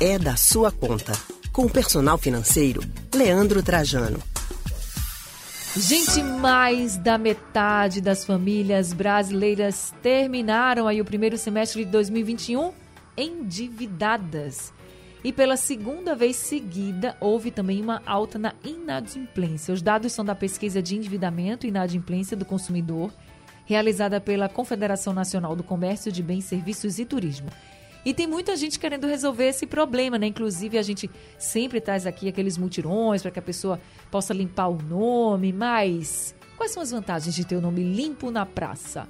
é da sua conta. Com o personal financeiro, Leandro Trajano. Gente, mais da metade das famílias brasileiras terminaram aí o primeiro semestre de 2021 endividadas. E pela segunda vez seguida, houve também uma alta na inadimplência. Os dados são da pesquisa de endividamento e inadimplência do consumidor, realizada pela Confederação Nacional do Comércio de Bens, Serviços e Turismo. E tem muita gente querendo resolver esse problema, né? Inclusive, a gente sempre traz aqui aqueles mutirões para que a pessoa possa limpar o nome, mas quais são as vantagens de ter o nome limpo na praça?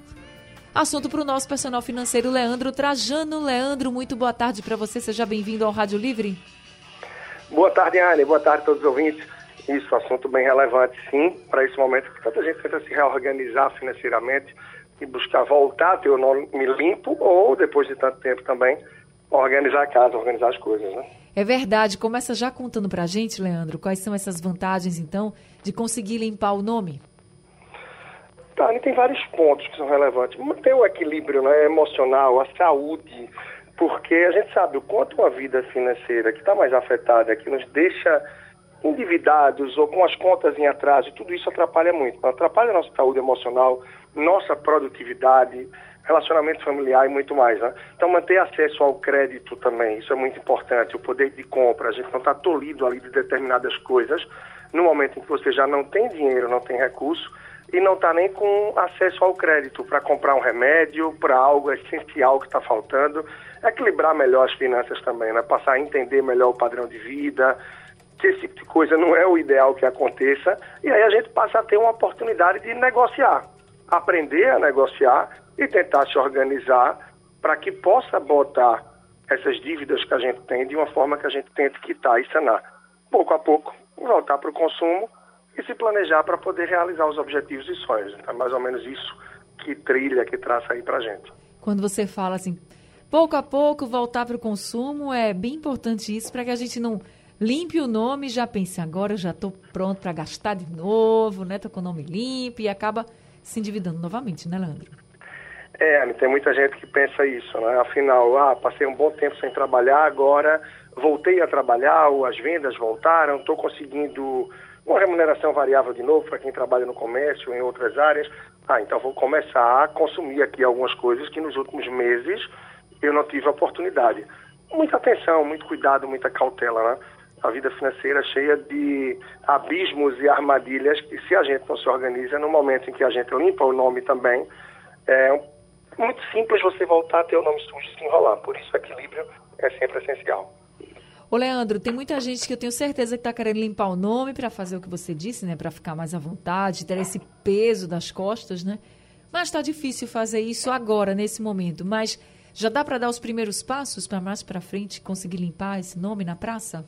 Assunto para o nosso personal financeiro, Leandro Trajano. Leandro, muito boa tarde para você. Seja bem-vindo ao Rádio Livre. Boa tarde, Anne. Boa tarde a todos os ouvintes. Isso, assunto bem relevante, sim, para esse momento que tanta gente tenta se reorganizar financeiramente e buscar voltar a ter o nome limpo ou, depois de tanto tempo também, organizar a casa, organizar as coisas, né? É verdade. Começa já contando para a gente, Leandro, quais são essas vantagens, então, de conseguir limpar o nome? Tá, tem vários pontos que são relevantes. Manter o equilíbrio né, emocional, a saúde, porque a gente sabe o quanto uma vida financeira que está mais afetada, que nos deixa endividados ou com as contas em atraso, tudo isso atrapalha muito. Atrapalha a nossa saúde emocional, nossa produtividade, relacionamento familiar e muito mais. Né? Então, manter acesso ao crédito também, isso é muito importante. O poder de compra, a gente não está tolhido ali de determinadas coisas no momento em que você já não tem dinheiro, não tem recurso e não está nem com acesso ao crédito para comprar um remédio, para algo essencial que está faltando. Equilibrar melhor as finanças também, né? passar a entender melhor o padrão de vida, que esse tipo de coisa não é o ideal que aconteça, e aí a gente passa a ter uma oportunidade de negociar, aprender a negociar e tentar se organizar para que possa botar essas dívidas que a gente tem de uma forma que a gente tente quitar e sanar. Pouco a pouco, voltar para o consumo e se planejar para poder realizar os objetivos e sonhos. Então, é mais ou menos isso que trilha, que traça aí para a gente. Quando você fala assim, pouco a pouco voltar para o consumo, é bem importante isso para que a gente não limpe o nome já pense, agora eu já estou pronto para gastar de novo, né? Estou com o nome limpo e acaba se endividando novamente, né, Leandro? É, tem muita gente que pensa isso, né? Afinal, ah, passei um bom tempo sem trabalhar, agora voltei a trabalhar, ou as vendas voltaram, estou conseguindo uma remuneração variável de novo para quem trabalha no comércio, em outras áreas. Ah, então vou começar a consumir aqui algumas coisas que nos últimos meses eu não tive oportunidade. Muita atenção, muito cuidado, muita cautela, né? A vida financeira cheia de abismos e armadilhas que, se a gente não se organiza, no momento em que a gente limpa o nome também, é muito simples você voltar a ter o nome sujo e se enrolar. Por isso, equilíbrio é sempre essencial. Ô, Leandro, tem muita gente que eu tenho certeza que está querendo limpar o nome para fazer o que você disse, né? Para ficar mais à vontade, ter esse peso das costas, né? Mas está difícil fazer isso agora, nesse momento. Mas já dá para dar os primeiros passos para mais para frente conseguir limpar esse nome na praça?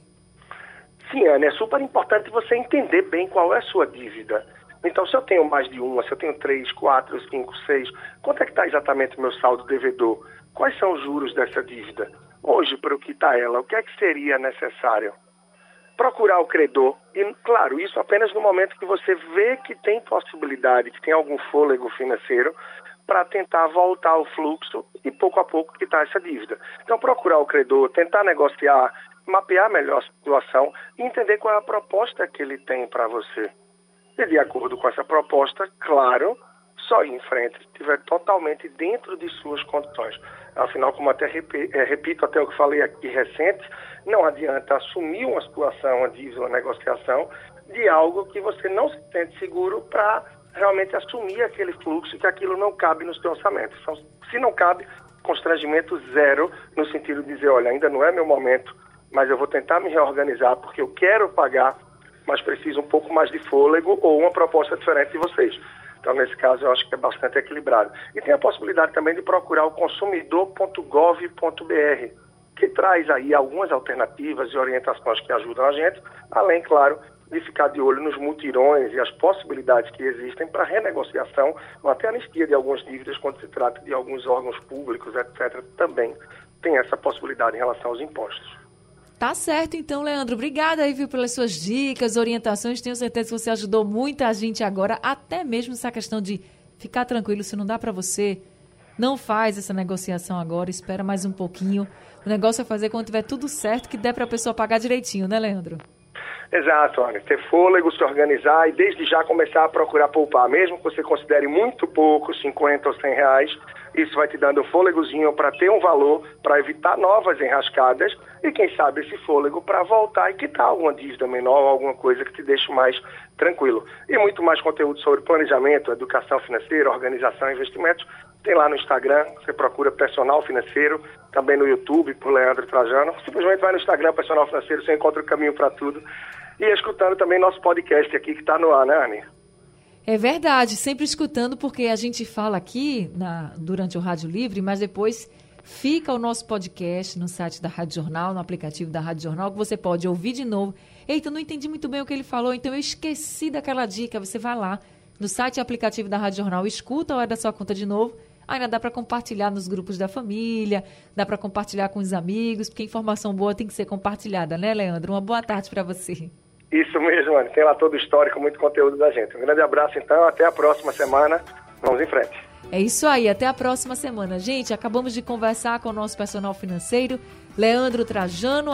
Sim, Ana, é super importante você entender bem qual é a sua dívida. Então, se eu tenho mais de uma, se eu tenho três, quatro, cinco, seis, quanto é que está exatamente o meu saldo devedor? Quais são os juros dessa dívida? Hoje, para o que está ela, o que é que seria necessário? Procurar o credor, e claro, isso apenas no momento que você vê que tem possibilidade, que tem algum fôlego financeiro, para tentar voltar ao fluxo e pouco a pouco quitar essa dívida. Então, procurar o credor, tentar negociar, mapear melhor a situação e entender qual é a proposta que ele tem para você. E de acordo com essa proposta, claro, só ir em frente se estiver totalmente dentro de suas condições. Afinal, como até é, repito até o que falei aqui recente, não adianta assumir uma situação, uma dívida, uma negociação de algo que você não se sente seguro para realmente assumir aquele fluxo que aquilo não cabe no seu orçamento. Então, se não cabe, constrangimento zero, no sentido de dizer, olha, ainda não é meu momento, mas eu vou tentar me reorganizar porque eu quero pagar, mas preciso um pouco mais de fôlego ou uma proposta diferente de vocês. Então, nesse caso, eu acho que é bastante equilibrado. E tem a possibilidade também de procurar o consumidor.gov.br, que traz aí algumas alternativas e orientações que ajudam a gente, além, claro, de ficar de olho nos mutirões e as possibilidades que existem para renegociação ou até anistia de algumas dívidas quando se trata de alguns órgãos públicos, etc. Também tem essa possibilidade em relação aos impostos. Tá certo, então, Leandro. Obrigada aí, viu, pelas suas dicas, orientações. Tenho certeza que você ajudou muita gente agora, até mesmo essa questão de ficar tranquilo se não dá para você Não faz essa negociação agora, espera mais um pouquinho. O negócio é fazer quando tiver tudo certo, que der para a pessoa pagar direitinho, né, Leandro? Exato, Ana. Ter fôlego, se organizar e desde já começar a procurar poupar. Mesmo que você considere muito pouco, 50 ou 100 reais, isso vai te dando um fôlegozinho para ter um valor, para evitar novas enrascadas e, quem sabe, esse fôlego para voltar e quitar alguma dívida menor, alguma coisa que te deixe mais tranquilo. E muito mais conteúdo sobre planejamento, educação financeira, organização e investimentos. Tem lá no Instagram, você procura Personal Financeiro, também no YouTube, por Leandro Trajano. Simplesmente vai no Instagram, Personal Financeiro, você encontra o caminho para tudo. E escutando também nosso podcast aqui que está no ar, né, Anny? É verdade, sempre escutando, porque a gente fala aqui na, durante o Rádio Livre, mas depois fica o nosso podcast no site da Rádio Jornal, no aplicativo da Rádio Jornal, que você pode ouvir de novo. Eita, não entendi muito bem o que ele falou, então eu esqueci daquela dica. Você vai lá no site e aplicativo da Rádio Jornal, escuta a hora da sua conta de novo. Ainda dá para compartilhar nos grupos da família, dá para compartilhar com os amigos, porque informação boa tem que ser compartilhada, né, Leandro? Uma boa tarde para você. Isso mesmo, mano. Tem lá todo o histórico, muito conteúdo da gente. Um grande abraço, então. Até a próxima semana. Vamos em frente. É isso aí. Até a próxima semana. Gente, acabamos de conversar com o nosso personal financeiro, Leandro Trajano.